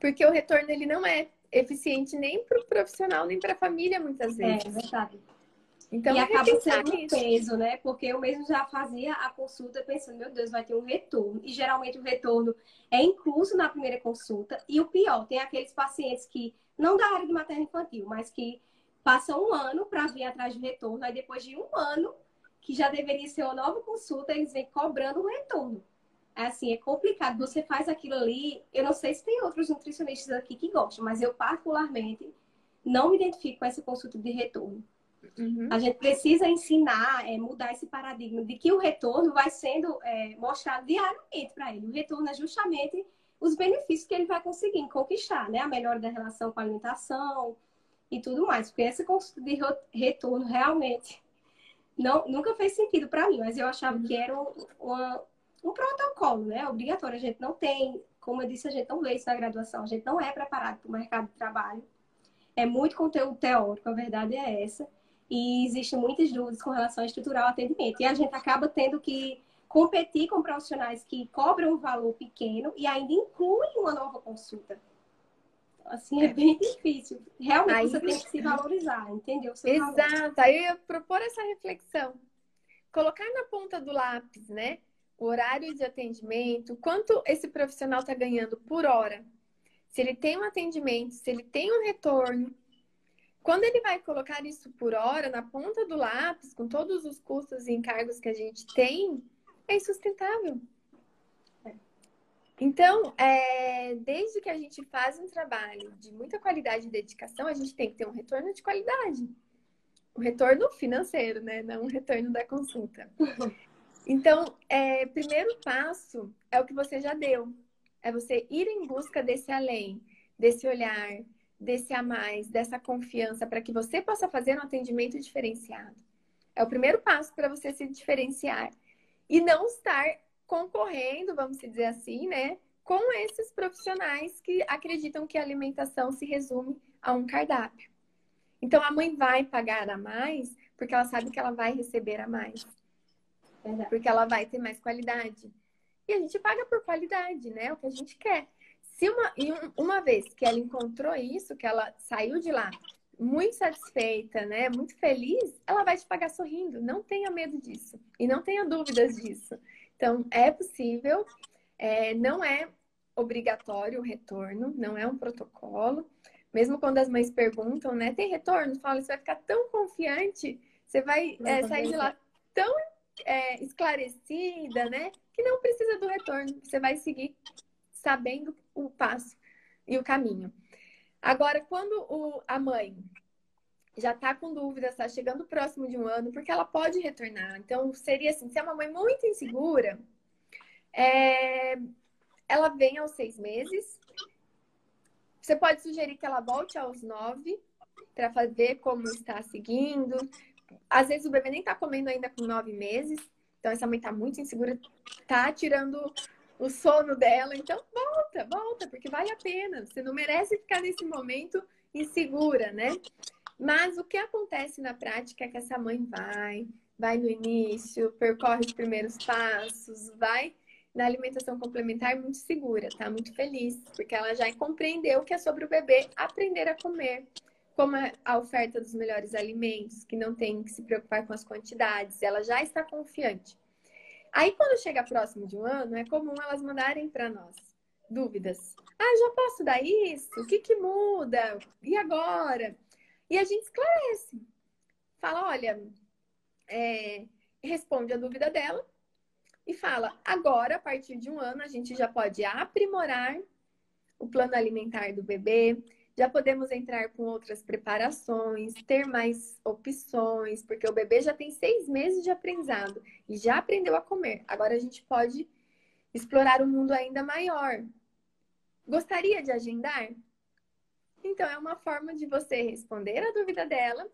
Porque o retorno ele não é eficiente nem para o profissional, nem para a família, muitas é, vezes. É verdade. Então, e acaba sendo um peso, né? Porque eu mesmo já fazia a consulta pensando, meu Deus, vai ter um retorno. E geralmente o retorno é incluso na primeira consulta. E o pior, tem aqueles pacientes que, não da área de materno infantil, mas que passam um ano para vir atrás de retorno. Aí depois de um ano, que já deveria ser uma nova consulta, eles vêm cobrando o retorno. É assim, é complicado. Você faz aquilo ali. Eu não sei se tem outros nutricionistas aqui que gostam, mas eu particularmente não me identifico com essa consulta de retorno. Uhum. A gente precisa ensinar, é, mudar esse paradigma de que o retorno vai sendo é, mostrado diariamente para ele. O retorno é justamente os benefícios que ele vai conseguir conquistar, né? A melhora da relação com a alimentação e tudo mais. Porque essa consulta de retorno realmente não, nunca fez sentido para mim, mas eu achava que era um, uma, um protocolo, né? Obrigatório. A gente não tem, como eu disse, a gente não vê isso na graduação, a gente não é preparado para o mercado de trabalho. É muito conteúdo teórico, a verdade é essa e existem muitas dúvidas com relação a estruturar o atendimento. E a gente acaba tendo que competir com profissionais que cobram um valor pequeno e ainda incluem uma nova consulta. Assim, é, bem difícil. Realmente Aí... você tem que se valorizar, entendeu? Exato. Valor. Aí eu ia propor essa reflexão. Colocar na ponta do lápis, né? O horário de atendimento, quanto esse profissional está ganhando por hora. Se ele tem um atendimento, se ele tem um retorno, quando ele vai colocar isso por hora, na ponta do lápis, com todos os custos e encargos que a gente tem, é insustentável. Então, é, desde que a gente faz um trabalho de muita qualidade e dedicação, a gente tem que ter um retorno de qualidade. O retorno financeiro, né? Não o retorno da consulta. Então, é, primeiro passo é o que você já deu. É você ir em busca desse além, desse olhar, desse a mais, dessa confiança, para que você possa fazer um atendimento diferenciado. É o primeiro passo para você se diferenciar e não estar concorrendo, vamos dizer assim, né, com esses profissionais que acreditam que a alimentação se resume a um cardápio. Então a mãe vai pagar a mais porque ela sabe que ela vai receber a mais. Porque ela vai ter mais qualidade. E a gente paga por qualidade, né? O que a gente quer. Se uma, uma vez que ela encontrou isso, que ela saiu de lá muito satisfeita, né? Muito feliz, ela vai te pagar sorrindo. Não tenha medo disso. E não tenha dúvidas disso. Então, é possível, é, não é obrigatório o retorno, não é um protocolo. Mesmo quando as mães perguntam, né? Tem retorno? Fala, você vai ficar tão confiante, você vai é, sair de lá tão é, esclarecida, né? Que não precisa do retorno. Você vai seguir sabendo o passo e o caminho. Agora, quando o, a mãe já está com dúvida, está chegando próximo de um ano, porque ela pode retornar. Então, seria assim, se é uma mãe muito insegura, é, ela vem aos seis meses. Você pode sugerir que ela volte aos nove para ver como está seguindo. Às vezes o bebê nem está comendo ainda com nove meses, então essa mãe está muito insegura, está tirando o sono dela. Então, volta, volta, porque vale a pena. Você não merece ficar nesse momento insegura, né? Mas o que acontece na prática é que essa mãe vai, vai no início, percorre os primeiros passos, vai na alimentação complementar muito segura, tá? Muito feliz, porque ela já compreendeu que é sobre o bebê aprender a comer, como a oferta dos melhores alimentos, que não tem que se preocupar com as quantidades, ela já está confiante. Aí, quando chega próximo de um ano, é comum elas mandarem para nós dúvidas. Ah, já posso dar isso? O que, que muda? E agora? E a gente esclarece. Fala, olha, é, responde a dúvida dela e fala: agora, a partir de um ano, a gente já pode aprimorar o plano alimentar do bebê, já podemos entrar com outras preparações, ter mais opções, porque o bebê já tem seis meses de aprendizado e já aprendeu a comer. Agora a gente pode explorar um mundo ainda maior. Gostaria de agendar? Então, é uma forma de você responder a dúvida dela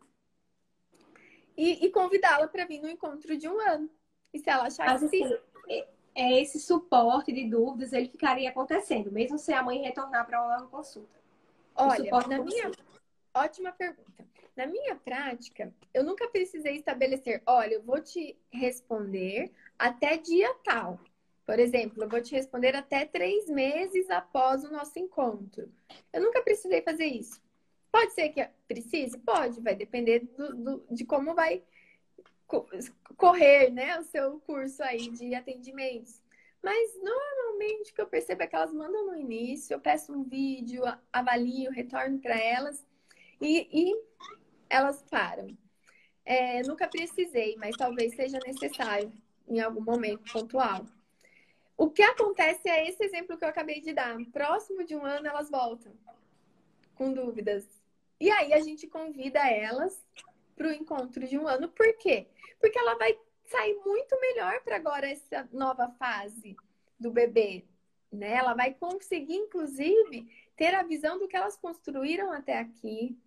e, e convidá-la para vir no encontro de um ano. E se ela achar Mas, que sim. Assim, é, é esse suporte de dúvidas, ele ficaria acontecendo, mesmo se a mãe retornar para uma consulta. Olha, na minha ótima pergunta. Na minha prática, eu nunca precisei estabelecer, olha, eu vou te responder até dia tal. Por exemplo, eu vou te responder até três meses após o nosso encontro. Eu nunca precisei fazer isso. Pode ser que precise? Pode, vai depender do, do, de como vai correr né, o seu curso aí de atendimentos. Mas normalmente o que eu percebo é que elas mandam no início, eu peço um vídeo, avalio, retorno para elas e, e, elas param. É, nunca precisei, mas talvez seja necessário em algum momento pontual. O que acontece é esse exemplo que eu acabei de dar. Próximo de um ano elas voltam com dúvidas. E aí a gente convida elas para o encontro de um ano. Por quê? Porque ela vai sair muito melhor para agora essa nova fase do bebê. Né? Ela vai conseguir, inclusive, ter a visão do que elas construíram até aqui,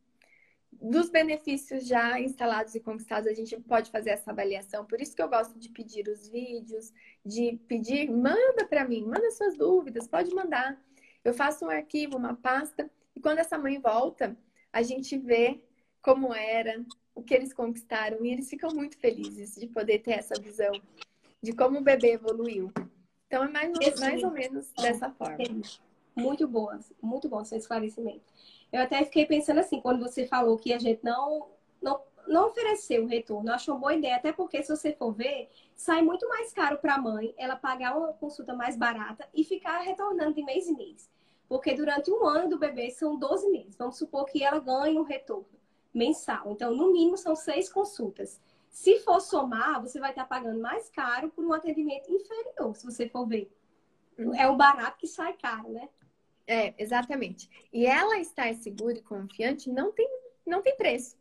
dos benefícios já instalados e conquistados, a gente pode fazer essa avaliação. Por isso que eu gosto de pedir os vídeos, de pedir, manda para mim, manda suas dúvidas, pode mandar. Eu faço um arquivo, uma pasta, e quando essa mãe volta, a gente vê como era, o que eles conquistaram e eles ficam muito felizes de poder ter essa visão de como o bebê evoluiu. Então é mais, mais ou menos dessa forma. Muito boa, muito bom seu esclarecimento. Eu até fiquei pensando assim, quando você falou que a gente não, não, não ofereceu o retorno, eu acho uma boa ideia, até porque se você for ver, sai muito mais caro para a mãe ela pagar uma consulta mais barata e ficar retornando de mês em mês. Porque durante um ano do bebê são 12 meses. Vamos supor que ela ganhe um retorno mensal. Então, no mínimo, são seis consultas. Se for somar, você vai estar pagando mais caro por um atendimento inferior, se você for ver. É um barato que sai caro, né? É, exatamente. E ela estar segura e confiante não tem, não tem preço.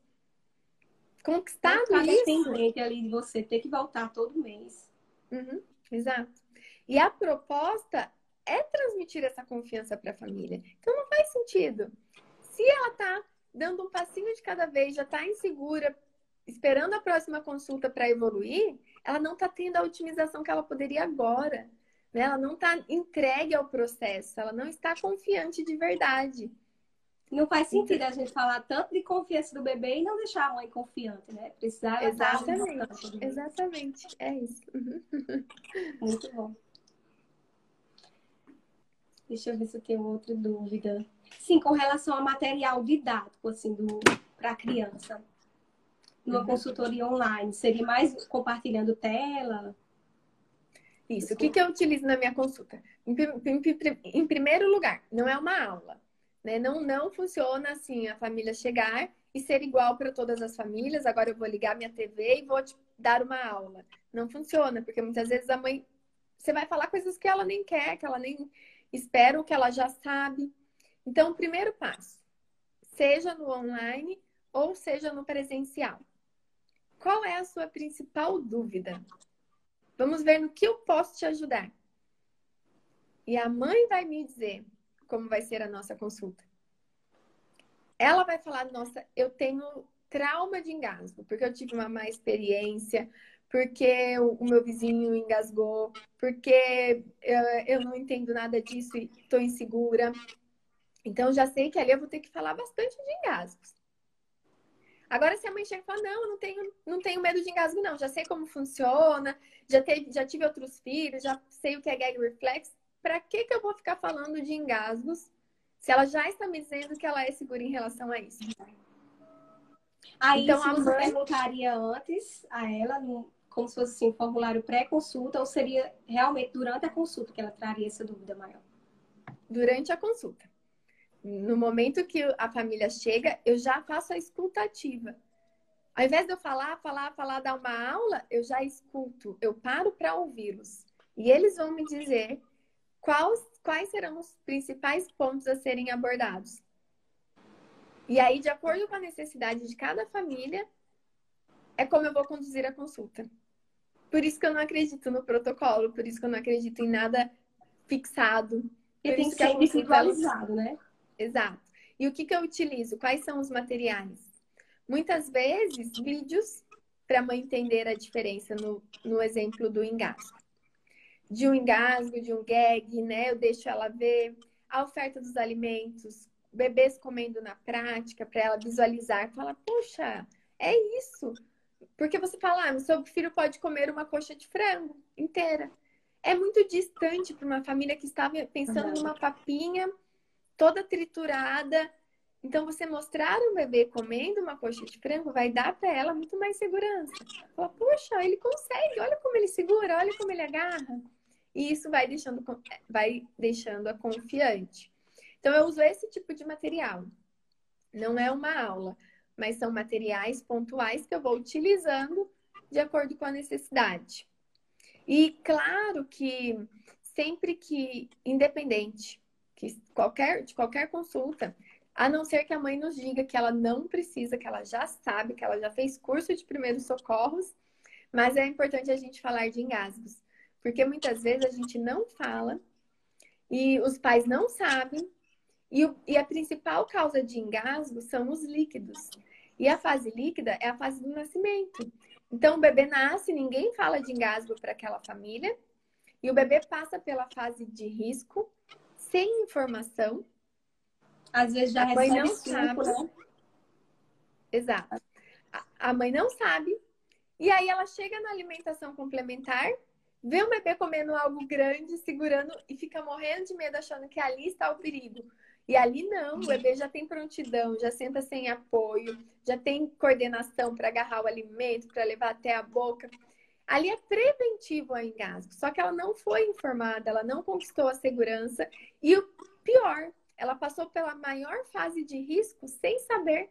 Conquistado não isso... dependente ali de você ter que voltar todo mês. Uhum, exato. E a proposta é transmitir essa confiança para a família. Então não faz sentido. Se ela está dando um passinho de cada vez, já está insegura, esperando a próxima consulta para evoluir, ela não está tendo a otimização que ela poderia agora. Né? Ela não está entregue ao processo, ela não está confiante de verdade. Não faz sentido a gente falar tanto de confiança do bebê e não deixar a mãe confiante, né? Precisar Exatamente. Exatamente. É isso. Muito bom. Deixa eu ver se eu tenho outra dúvida. Sim, com relação ao material didático, assim, do a criança? Numa uhum. consultoria online? Seria mais compartilhando tela? Isso. O que, que eu utilizo na minha consulta? Em, em, em primeiro lugar, não é uma aula. Né? Não, não funciona assim a família chegar e ser igual para todas as famílias. Agora eu vou ligar minha TV e vou te dar uma aula. Não funciona, porque muitas vezes a mãe. Você vai falar coisas que ela nem quer, que ela nem espera, ou que ela já sabe. Então, o primeiro passo, seja no online ou seja no presencial. Qual é a sua principal dúvida? Vamos ver no que eu posso te ajudar. E a mãe vai me dizer como vai ser a nossa consulta. Ela vai falar: Nossa, eu tenho trauma de engasgo, porque eu tive uma má experiência, porque o meu vizinho engasgou, porque eu não entendo nada disso e estou insegura. Então, já sei que ali eu vou ter que falar bastante de engasgos. Agora, se a mãe chega e fala, não, não tenho, não tenho medo de engasgo, não, já sei como funciona, já, teve, já tive outros filhos, já sei o que é gag reflex, para que, que eu vou ficar falando de engasgos se ela já está me dizendo que ela é segura em relação a isso? Aí, então, a mãe perguntaria antes a ela, como se fosse assim, um formulário pré-consulta, ou seria realmente durante a consulta que ela traria essa dúvida maior? Durante a consulta no momento que a família chega, eu já faço a escutativa. Ao invés de eu falar, falar, falar, dar uma aula, eu já escuto, eu paro para ouvi-los. E eles vão me dizer quais, quais serão os principais pontos a serem abordados. E aí, de acordo com a necessidade de cada família, é como eu vou conduzir a consulta. Por isso que eu não acredito no protocolo, por isso que eu não acredito em nada fixado. E tem que ser individualizado, né? Exato. E o que, que eu utilizo? Quais são os materiais? Muitas vezes, vídeos para mãe entender a diferença no, no exemplo do engasgo. De um engasgo, de um gag, né? Eu deixo ela ver a oferta dos alimentos, bebês comendo na prática, para ela visualizar, fala, poxa, é isso. Porque você fala, ah, seu filho pode comer uma coxa de frango inteira. É muito distante para uma família que estava pensando uhum. numa papinha toda triturada. Então, você mostrar um bebê comendo uma coxa de frango vai dar para ela muito mais segurança. Fala, poxa, ele consegue, olha como ele segura, olha como ele agarra. E isso vai deixando, vai deixando a confiante. Então, eu uso esse tipo de material. Não é uma aula, mas são materiais pontuais que eu vou utilizando de acordo com a necessidade. E claro que sempre que, independente que qualquer, de qualquer consulta, a não ser que a mãe nos diga que ela não precisa, que ela já sabe, que ela já fez curso de primeiros socorros, mas é importante a gente falar de engasgos, porque muitas vezes a gente não fala e os pais não sabem, e, o, e a principal causa de engasgo são os líquidos. E a fase líquida é a fase do nascimento. Então, o bebê nasce, ninguém fala de engasgo para aquela família, e o bebê passa pela fase de risco, sem informação. Às vezes já a mãe não sabe. Né? Exato. A mãe não sabe. E aí ela chega na alimentação complementar, vê o bebê comendo algo grande, segurando e fica morrendo de medo, achando que ali está o perigo. E ali não, o bebê já tem prontidão, já senta sem apoio, já tem coordenação para agarrar o alimento, para levar até a boca. Ali é preventivo a engasgo, só que ela não foi informada, ela não conquistou a segurança e o pior, ela passou pela maior fase de risco sem saber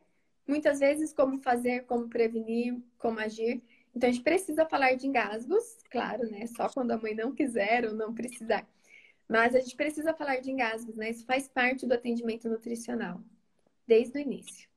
muitas vezes como fazer, como prevenir, como agir. Então a gente precisa falar de engasgos, claro, né? Só quando a mãe não quiser ou não precisar. Mas a gente precisa falar de engasgos, né? Isso faz parte do atendimento nutricional, desde o início.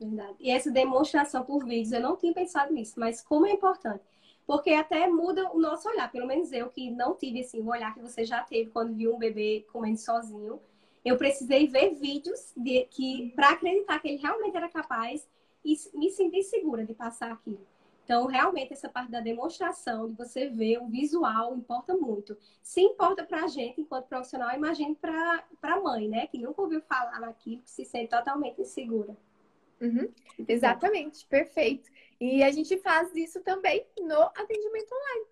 Verdade. E essa demonstração por vídeos, eu não tinha pensado nisso, mas como é importante. Porque até muda o nosso olhar. Pelo menos eu que não tive assim, o olhar que você já teve quando viu um bebê comendo sozinho. Eu precisei ver vídeos de que para acreditar que ele realmente era capaz e me sentir segura de passar aquilo. Então, realmente, essa parte da demonstração, de você ver o visual, importa muito. Se importa para a gente, enquanto profissional, imagine para a mãe, né? Que nunca ouviu falar naquilo, que se sente totalmente insegura. Uhum, exatamente, perfeito. E a gente faz isso também no atendimento online.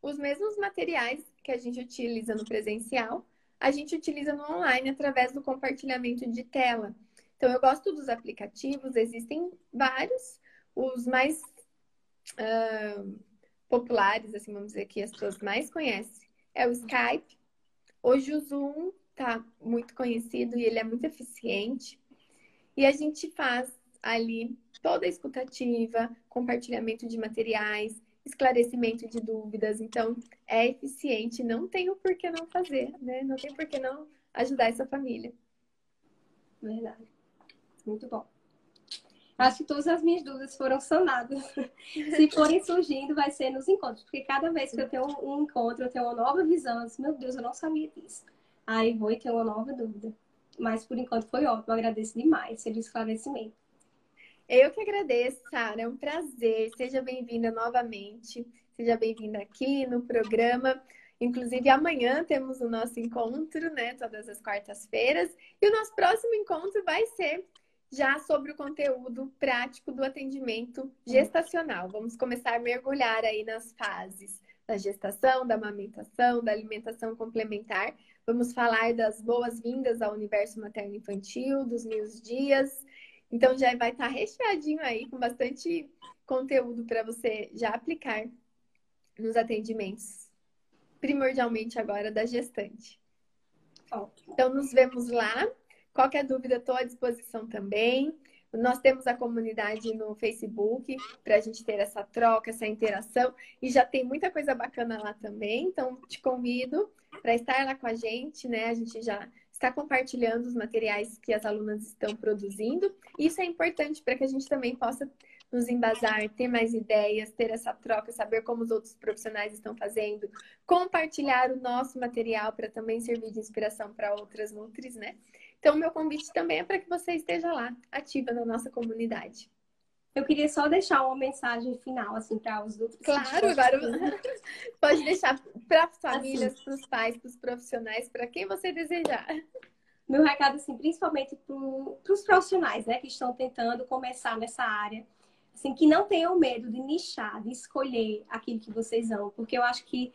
Os mesmos materiais que a gente utiliza no presencial, a gente utiliza no online através do compartilhamento de tela. Então, eu gosto dos aplicativos, existem vários, os mais uh, populares, assim, vamos dizer, que as pessoas mais conhecem, é o Skype. Hoje o Zoom tá muito conhecido e ele é muito eficiente. E a gente faz ali toda a escutativa, compartilhamento de materiais, esclarecimento de dúvidas. Então, é eficiente, não tem o porquê não fazer, né? Não tem por que não ajudar essa família. Verdade. Muito bom. Acho que todas as minhas dúvidas foram sanadas. Se forem surgindo, vai ser nos encontros. Porque cada vez que eu tenho um encontro, eu tenho uma nova visão. Eu disse, meu Deus, eu não sabia disso. Aí vou e tenho uma nova dúvida. Mas por enquanto foi ótimo. Eu agradeço demais pelo esclarecimento. Eu que agradeço, Sara. É um prazer. Seja bem-vinda novamente. Seja bem-vinda aqui no programa. Inclusive, amanhã temos o nosso encontro, né? Todas as quartas-feiras. E o nosso próximo encontro vai ser já sobre o conteúdo prático do atendimento gestacional. Vamos começar a mergulhar aí nas fases da gestação, da amamentação, da alimentação complementar. Vamos falar das boas-vindas ao universo materno-infantil, dos mil dias, então já vai estar recheadinho aí com bastante conteúdo para você já aplicar nos atendimentos, primordialmente agora da gestante. Então nos vemos lá. Qualquer dúvida, estou à disposição também. Nós temos a comunidade no Facebook para a gente ter essa troca, essa interação. E já tem muita coisa bacana lá também. Então, te convido para estar lá com a gente, né? A gente já está compartilhando os materiais que as alunas estão produzindo. Isso é importante para que a gente também possa nos embasar, ter mais ideias, ter essa troca, saber como os outros profissionais estão fazendo, compartilhar o nosso material para também servir de inspiração para outras nutris, né? Então, meu convite também é para que você esteja lá, ativa na nossa comunidade. Eu queria só deixar uma mensagem final, assim, para os outros. Claro, agora pode deixar para as famílias, assim. para os pais, para os profissionais, para quem você desejar. Meu recado, assim, principalmente para os profissionais, né, que estão tentando começar nessa área, assim, que não tenham medo de nichar, de escolher aquilo que vocês amam, porque eu acho que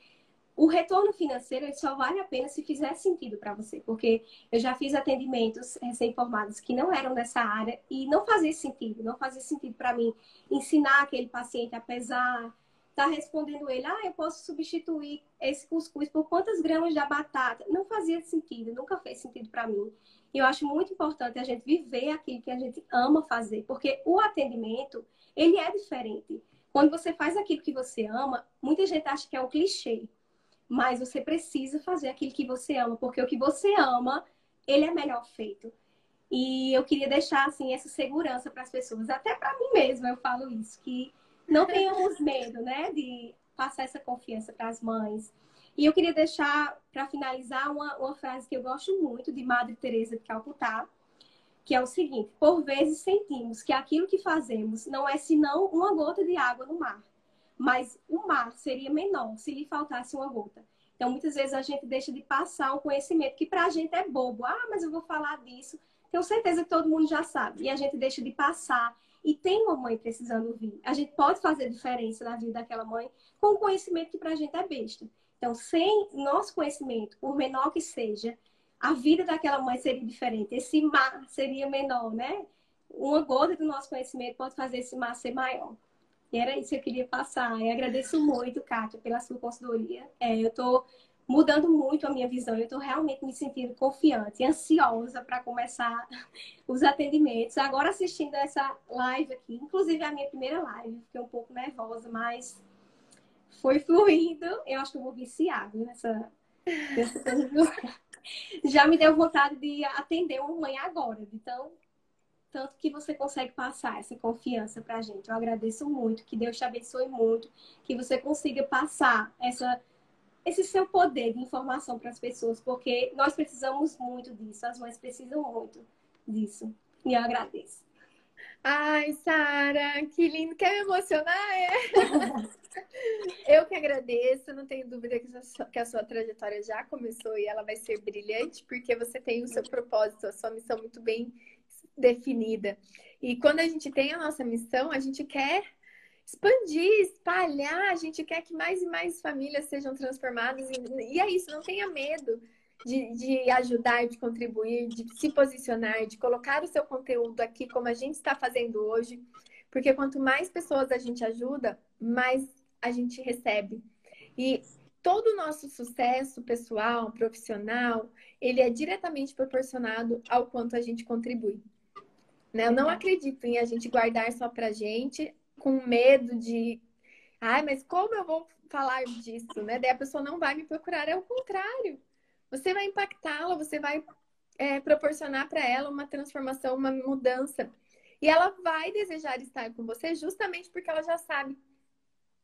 o retorno financeiro só vale a pena se fizer sentido para você, porque eu já fiz atendimentos recém-formados que não eram dessa área e não fazia sentido, não fazia sentido para mim ensinar aquele paciente a pesar, tá respondendo ele, ah, eu posso substituir esse cuscuz por quantas gramas de batata? Não fazia sentido, nunca fez sentido para mim. E eu acho muito importante a gente viver aquilo que a gente ama fazer, porque o atendimento, ele é diferente. Quando você faz aquilo que você ama, muita gente acha que é um clichê mas você precisa fazer aquilo que você ama, porque o que você ama, ele é melhor feito. E eu queria deixar assim essa segurança para as pessoas, até para mim mesma eu falo isso, que não tenhamos medo, né, de passar essa confiança para as mães. E eu queria deixar para finalizar uma, uma frase que eu gosto muito de Madre Teresa de Calcutá, que é o seguinte: por vezes sentimos que aquilo que fazemos não é senão uma gota de água no mar mas o mar seria menor se lhe faltasse uma gota. Então, muitas vezes a gente deixa de passar um conhecimento que para a gente é bobo. Ah, mas eu vou falar disso. Tenho certeza que todo mundo já sabe. E a gente deixa de passar. E tem uma mãe precisando ouvir. A gente pode fazer diferença na vida daquela mãe com um conhecimento que para a gente é besta. Então, sem nosso conhecimento, por menor que seja, a vida daquela mãe seria diferente. Esse mar seria menor, né? Uma gota do nosso conhecimento pode fazer esse mar ser maior. Era isso que eu queria passar. E agradeço muito, Kátia, pela sua consultoria. É, eu estou mudando muito a minha visão. Eu estou realmente me sentindo confiante ansiosa para começar os atendimentos. Agora assistindo essa live aqui, inclusive a minha primeira live, fiquei um pouco nervosa, mas foi fluindo. Eu acho que eu vou viciar nessa. Já me deu vontade de atender uma mãe agora. Então, tanto que você consegue passar essa confiança para a gente. Eu agradeço muito, que Deus te abençoe muito, que você consiga passar essa, esse seu poder de informação para as pessoas, porque nós precisamos muito disso, as mães precisam muito disso. E eu agradeço. Ai, Sara, que lindo. Quer me emocionar? É? eu que agradeço. Não tenho dúvida que a sua trajetória já começou e ela vai ser brilhante, porque você tem o seu propósito, a sua missão muito bem definida. E quando a gente tem a nossa missão, a gente quer expandir, espalhar, a gente quer que mais e mais famílias sejam transformadas. E é isso, não tenha medo de, de ajudar, de contribuir, de se posicionar, de colocar o seu conteúdo aqui como a gente está fazendo hoje. Porque quanto mais pessoas a gente ajuda, mais a gente recebe. E todo o nosso sucesso pessoal, profissional, ele é diretamente proporcionado ao quanto a gente contribui. Né? Eu não acredito em a gente guardar só pra gente, com medo de. Ai, mas como eu vou falar disso, né? Daí a pessoa não vai me procurar. É o contrário. Você vai impactá-la, você vai é, proporcionar para ela uma transformação, uma mudança. E ela vai desejar estar com você justamente porque ela já sabe,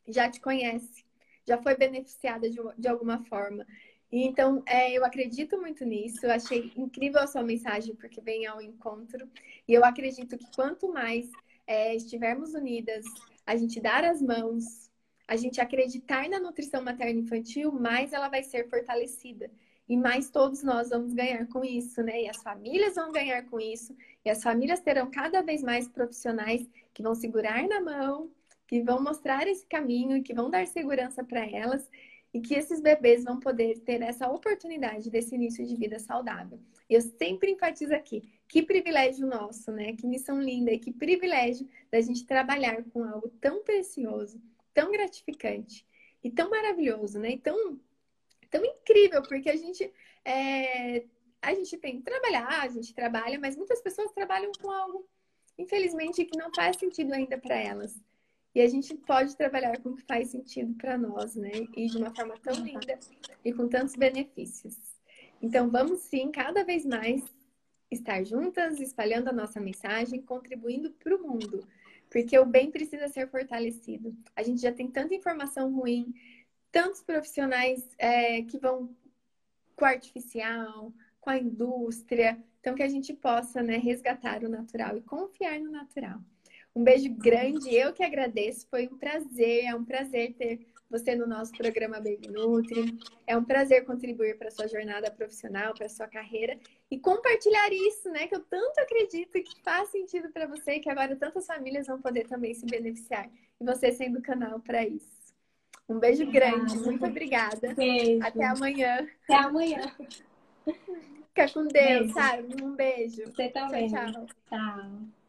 já te conhece, já foi beneficiada de, de alguma forma. Então, é, eu acredito muito nisso. Eu achei incrível a sua mensagem, porque vem ao encontro. E eu acredito que quanto mais é, estivermos unidas, a gente dar as mãos, a gente acreditar na nutrição materna infantil, mais ela vai ser fortalecida. E mais todos nós vamos ganhar com isso, né? E as famílias vão ganhar com isso. E as famílias terão cada vez mais profissionais que vão segurar na mão, que vão mostrar esse caminho e que vão dar segurança para elas e que esses bebês vão poder ter essa oportunidade desse início de vida saudável. Eu sempre enfatizo aqui, que privilégio nosso, né? Que missão linda e que privilégio da gente trabalhar com algo tão precioso, tão gratificante e tão maravilhoso, né? E tão, tão incrível, porque a gente é, a gente tem que trabalhar, a gente trabalha, mas muitas pessoas trabalham com algo, infelizmente, que não faz sentido ainda para elas. E a gente pode trabalhar com o que faz sentido para nós, né? E de uma forma tão linda e com tantos benefícios. Então, vamos sim, cada vez mais estar juntas, espalhando a nossa mensagem, contribuindo para o mundo. Porque o bem precisa ser fortalecido. A gente já tem tanta informação ruim, tantos profissionais é, que vão com o artificial, com a indústria. Então, que a gente possa né, resgatar o natural e confiar no natural. Um beijo grande, eu que agradeço. Foi um prazer, é um prazer ter você no nosso programa Baby Nutri. É um prazer contribuir para a sua jornada profissional, para a sua carreira e compartilhar isso, né? Que eu tanto acredito que faz sentido para você e que agora tantas famílias vão poder também se beneficiar. E você sendo o canal para isso. Um beijo grande, muito obrigada. Beijo. Até amanhã. Até amanhã. Fica com Deus, beijo. sabe? Um beijo. Você também. tchau. tchau. tchau.